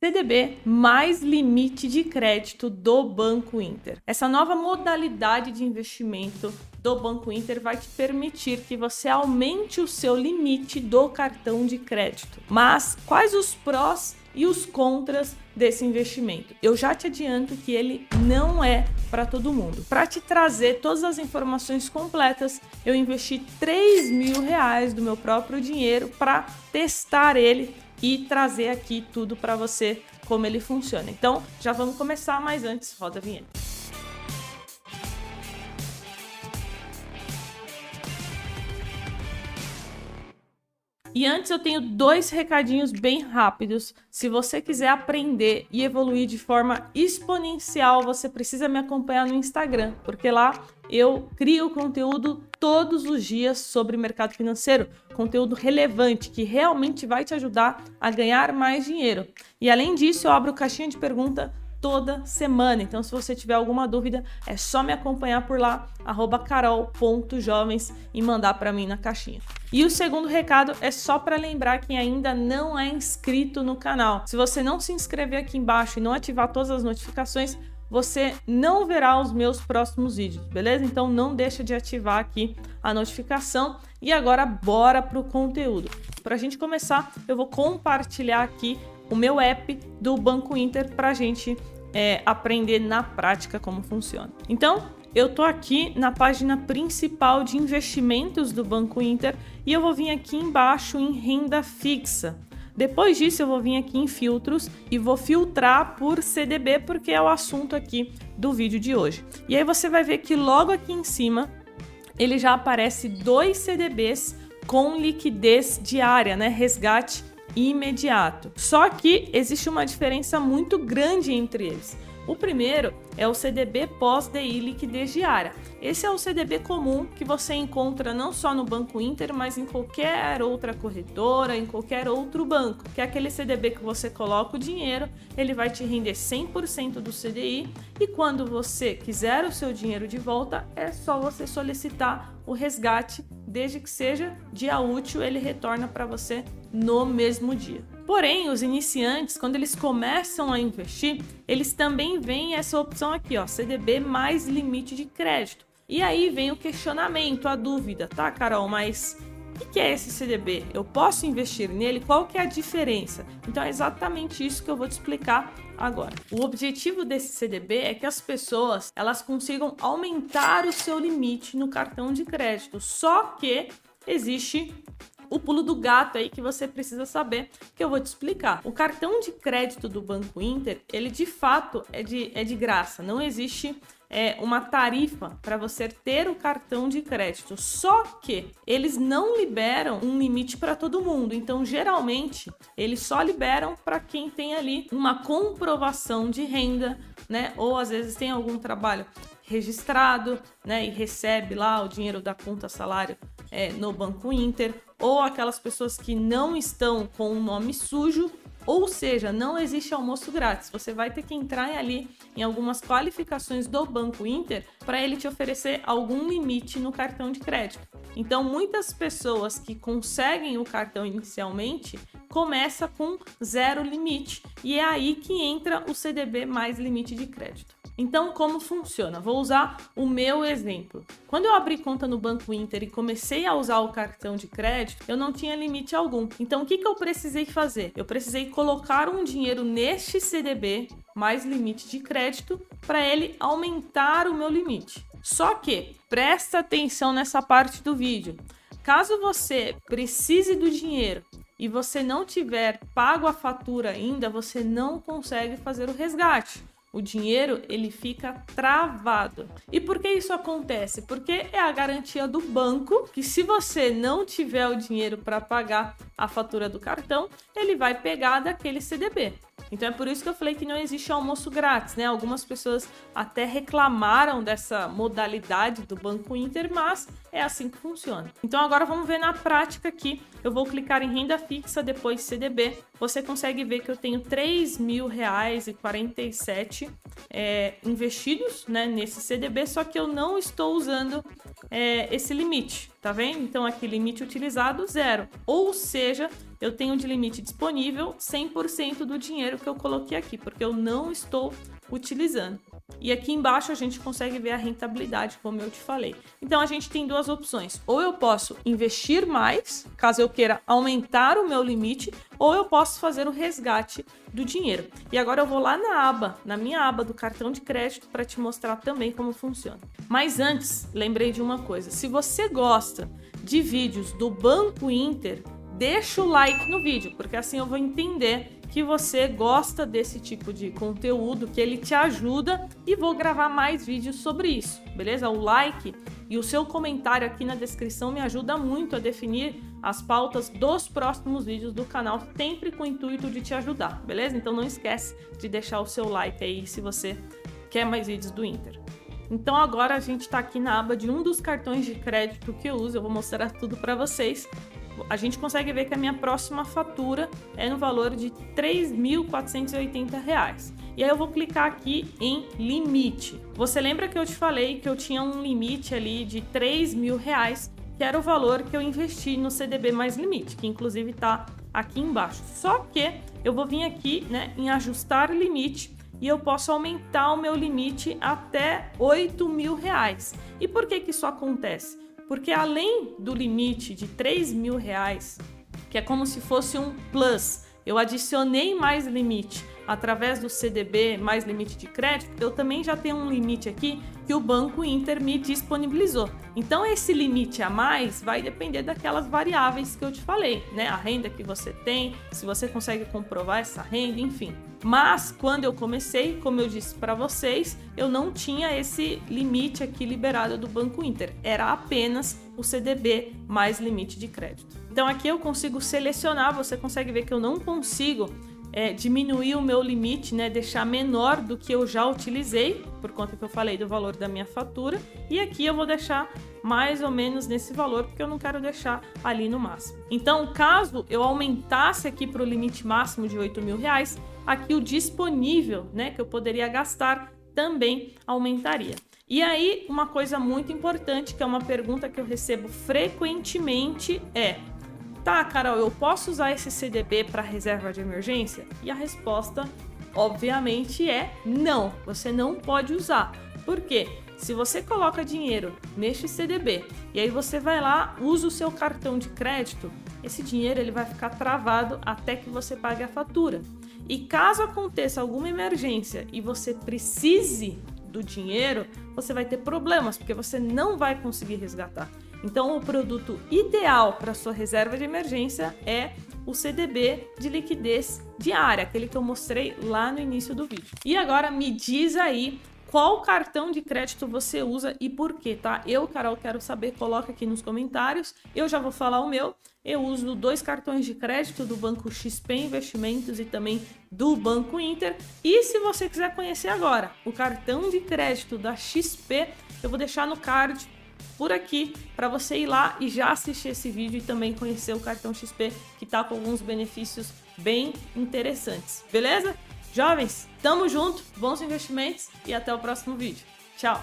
CDB mais limite de crédito do Banco Inter. Essa nova modalidade de investimento do Banco Inter vai te permitir que você aumente o seu limite do cartão de crédito. Mas quais os prós e os contras desse investimento. Eu já te adianto que ele não é para todo mundo. Para te trazer todas as informações completas, eu investi 3 mil reais do meu próprio dinheiro para testar ele e trazer aqui tudo para você como ele funciona. Então, já vamos começar, mas antes, roda a vinheta. E antes eu tenho dois recadinhos bem rápidos. Se você quiser aprender e evoluir de forma exponencial, você precisa me acompanhar no Instagram, porque lá eu crio conteúdo todos os dias sobre mercado financeiro, conteúdo relevante que realmente vai te ajudar a ganhar mais dinheiro. E além disso, eu abro caixinha de pergunta toda semana. Então, se você tiver alguma dúvida, é só me acompanhar por lá, carol.jovens e mandar para mim na caixinha. E o segundo recado é só para lembrar quem ainda não é inscrito no canal. Se você não se inscrever aqui embaixo e não ativar todas as notificações, você não verá os meus próximos vídeos, beleza? Então não deixa de ativar aqui a notificação. E agora bora pro conteúdo. Para a gente começar, eu vou compartilhar aqui o meu app do Banco Inter para a gente é, aprender na prática como funciona. Então, eu tô aqui na página principal de investimentos do Banco Inter e eu vou vir aqui embaixo em renda fixa. Depois disso, eu vou vir aqui em filtros e vou filtrar por CDB, porque é o assunto aqui do vídeo de hoje. E aí você vai ver que logo aqui em cima ele já aparece dois CDBs com liquidez diária, né? Resgate imediato. Só que existe uma diferença muito grande entre eles. O primeiro é o CDB pós-DI liquidez diária. Esse é o CDB comum que você encontra não só no Banco Inter, mas em qualquer outra corretora, em qualquer outro banco, que é aquele CDB que você coloca o dinheiro, ele vai te render 100% do CDI e quando você quiser o seu dinheiro de volta, é só você solicitar o resgate, desde que seja dia útil, ele retorna para você no mesmo dia. Porém, os iniciantes, quando eles começam a investir, eles também veem essa opção aqui, ó, CDB mais limite de crédito. E aí vem o questionamento, a dúvida, tá, Carol? Mas o que é esse CDB? Eu posso investir nele? Qual que é a diferença? Então é exatamente isso que eu vou te explicar agora. O objetivo desse CDB é que as pessoas elas consigam aumentar o seu limite no cartão de crédito. Só que existe o pulo do gato aí que você precisa saber, que eu vou te explicar. O cartão de crédito do Banco Inter, ele de fato é de, é de graça, não existe é, uma tarifa para você ter o cartão de crédito. Só que eles não liberam um limite para todo mundo. Então, geralmente, eles só liberam para quem tem ali uma comprovação de renda, né? Ou às vezes tem algum trabalho registrado, né? E recebe lá o dinheiro da conta salário é, no Banco Inter, ou aquelas pessoas que não estão com o nome sujo, ou seja, não existe almoço grátis. Você vai ter que entrar ali em algumas qualificações do Banco Inter para ele te oferecer algum limite no cartão de crédito. Então, muitas pessoas que conseguem o cartão inicialmente começa com zero limite e é aí que entra o CDB mais limite de crédito. Então, como funciona? Vou usar o meu exemplo. Quando eu abri conta no Banco Inter e comecei a usar o cartão de crédito, eu não tinha limite algum. Então, o que, que eu precisei fazer? Eu precisei colocar um dinheiro neste CDB mais limite de crédito para ele aumentar o meu limite. Só que presta atenção nessa parte do vídeo. Caso você precise do dinheiro e você não tiver pago a fatura ainda, você não consegue fazer o resgate o dinheiro ele fica travado. E por que isso acontece? Porque é a garantia do banco que se você não tiver o dinheiro para pagar a fatura do cartão, ele vai pegar daquele CDB. Então é por isso que eu falei que não existe almoço grátis, né? Algumas pessoas até reclamaram dessa modalidade do Banco Inter, mas É assim que funciona. Então agora vamos ver na prática aqui. Eu vou clicar em renda fixa, depois CDB. Você consegue ver que eu tenho R$ mil reais e 47 é, investidos né, nesse CDB, só que eu não estou usando é, esse limite, tá vendo? Então aqui limite utilizado zero. Ou seja, eu tenho de limite disponível 100% do dinheiro que eu coloquei aqui, porque eu não estou utilizando. E aqui embaixo a gente consegue ver a rentabilidade, como eu te falei. Então a gente tem duas opções. Ou eu posso investir mais, caso eu queira aumentar o meu limite, ou eu posso fazer o resgate do dinheiro. E agora eu vou lá na aba, na minha aba do cartão de crédito para te mostrar também como funciona. Mas antes, lembrei de uma coisa. Se você gosta de vídeos do Banco Inter, deixa o like no vídeo, porque assim eu vou entender que você gosta desse tipo de conteúdo, que ele te ajuda e vou gravar mais vídeos sobre isso, beleza? O like e o seu comentário aqui na descrição me ajuda muito a definir as pautas dos próximos vídeos do canal, sempre com o intuito de te ajudar, beleza? Então não esquece de deixar o seu like aí se você quer mais vídeos do Inter. Então agora a gente está aqui na aba de um dos cartões de crédito que eu uso, eu vou mostrar tudo para vocês a gente consegue ver que a minha próxima fatura é no valor de R$ 3.480. E aí eu vou clicar aqui em limite. Você lembra que eu te falei que eu tinha um limite ali de R$ reais, que era o valor que eu investi no CDB mais limite, que inclusive está aqui embaixo. Só que eu vou vir aqui né, em ajustar limite e eu posso aumentar o meu limite até R$ reais. E por que, que isso acontece? Porque além do limite de 3 mil reais, que é como se fosse um plus, eu adicionei mais limite através do CDB mais limite de crédito, eu também já tenho um limite aqui que o Banco Inter me disponibilizou. Então esse limite a mais vai depender daquelas variáveis que eu te falei, né? A renda que você tem, se você consegue comprovar essa renda, enfim. Mas quando eu comecei, como eu disse para vocês, eu não tinha esse limite aqui liberado do Banco Inter. Era apenas o CDB mais limite de crédito. Então aqui eu consigo selecionar, você consegue ver que eu não consigo é, diminuir o meu limite, né, deixar menor do que eu já utilizei, por conta que eu falei do valor da minha fatura, e aqui eu vou deixar mais ou menos nesse valor, porque eu não quero deixar ali no máximo. Então, caso eu aumentasse aqui para o limite máximo de 8 mil reais, aqui o disponível, né, que eu poderia gastar, também aumentaria. E aí, uma coisa muito importante, que é uma pergunta que eu recebo frequentemente, é Tá, Carol, eu posso usar esse CDB para reserva de emergência? E a resposta, obviamente, é não. Você não pode usar. Por quê? Se você coloca dinheiro neste CDB e aí você vai lá, usa o seu cartão de crédito, esse dinheiro ele vai ficar travado até que você pague a fatura. E caso aconteça alguma emergência e você precise do dinheiro, você vai ter problemas, porque você não vai conseguir resgatar. Então, o produto ideal para sua reserva de emergência é o CDB de liquidez diária, aquele que eu mostrei lá no início do vídeo. E agora me diz aí qual cartão de crédito você usa e por quê, tá? Eu, Carol, quero saber, coloca aqui nos comentários. Eu já vou falar o meu. Eu uso dois cartões de crédito do Banco XP Investimentos e também do Banco Inter. E se você quiser conhecer agora o cartão de crédito da XP, eu vou deixar no card por aqui para você ir lá e já assistir esse vídeo e também conhecer o cartão XP que está com alguns benefícios bem interessantes. Beleza? Jovens, tamo junto, bons investimentos e até o próximo vídeo. Tchau!